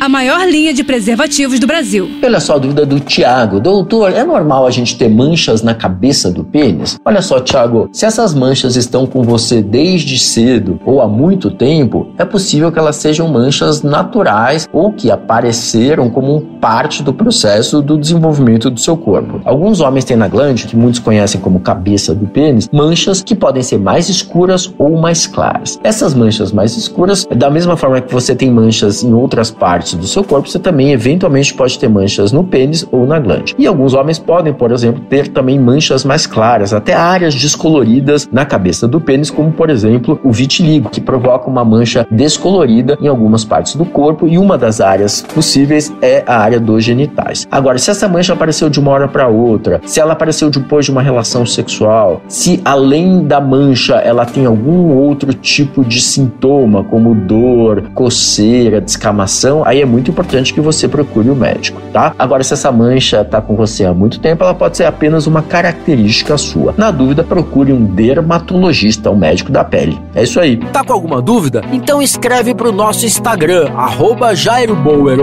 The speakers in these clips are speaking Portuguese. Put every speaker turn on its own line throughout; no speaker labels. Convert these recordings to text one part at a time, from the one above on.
a maior linha de preservativos do Brasil.
Olha só a dúvida do Tiago. Doutor, é normal a gente ter manchas na cabeça do pênis? Olha só, Tiago, se essas manchas estão com você desde cedo ou há muito tempo, é possível que elas sejam manchas naturais ou que apareceram como parte do processo do desenvolvimento do seu corpo. Alguns homens têm na glande, que muitos conhecem como cabeça do pênis, manchas que podem ser mais escuras ou mais claras. Essas manchas mais escuras, da mesma forma que você tem manchas em outras partes partes do seu corpo, você também eventualmente pode ter manchas no pênis ou na glande. E alguns homens podem, por exemplo, ter também manchas mais claras, até áreas descoloridas na cabeça do pênis, como por exemplo o vitiligo, que provoca uma mancha descolorida em algumas partes do corpo e uma das áreas possíveis é a área dos genitais. Agora, se essa mancha apareceu de uma hora para outra, se ela apareceu depois de uma relação sexual, se além da mancha ela tem algum outro tipo de sintoma, como dor, coceira, descamação, aí aí é muito importante que você procure o médico, tá? Agora, se essa mancha está com você há muito tempo, ela pode ser apenas uma característica sua. Na dúvida, procure um dermatologista, um médico da pele. É isso aí.
Tá com alguma dúvida? Então escreve para o nosso Instagram, arroba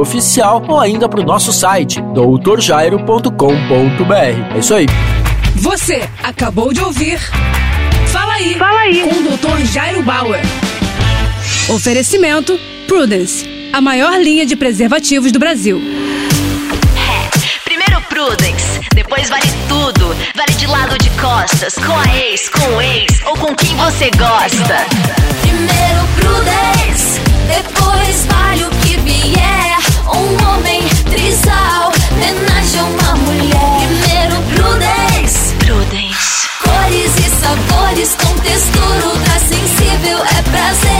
Oficial, ou ainda para o nosso site, doutorjairo.com.br. É isso aí.
Você acabou de ouvir Fala aí, Fala aí. com o Dr. Jairo Bauer. Oferecimento Prudence a maior linha de preservativos do Brasil.
É, primeiro Prudence, depois vale tudo. Vale de lado de costas, com a ex, com o ex ou com quem você gosta.
Primeiro Prudence, depois vale o que vier. Um homem trisal, homenagem a uma mulher. Primeiro Prudence,
Prudence.
Cores e sabores com textura ultra sensível. É prazer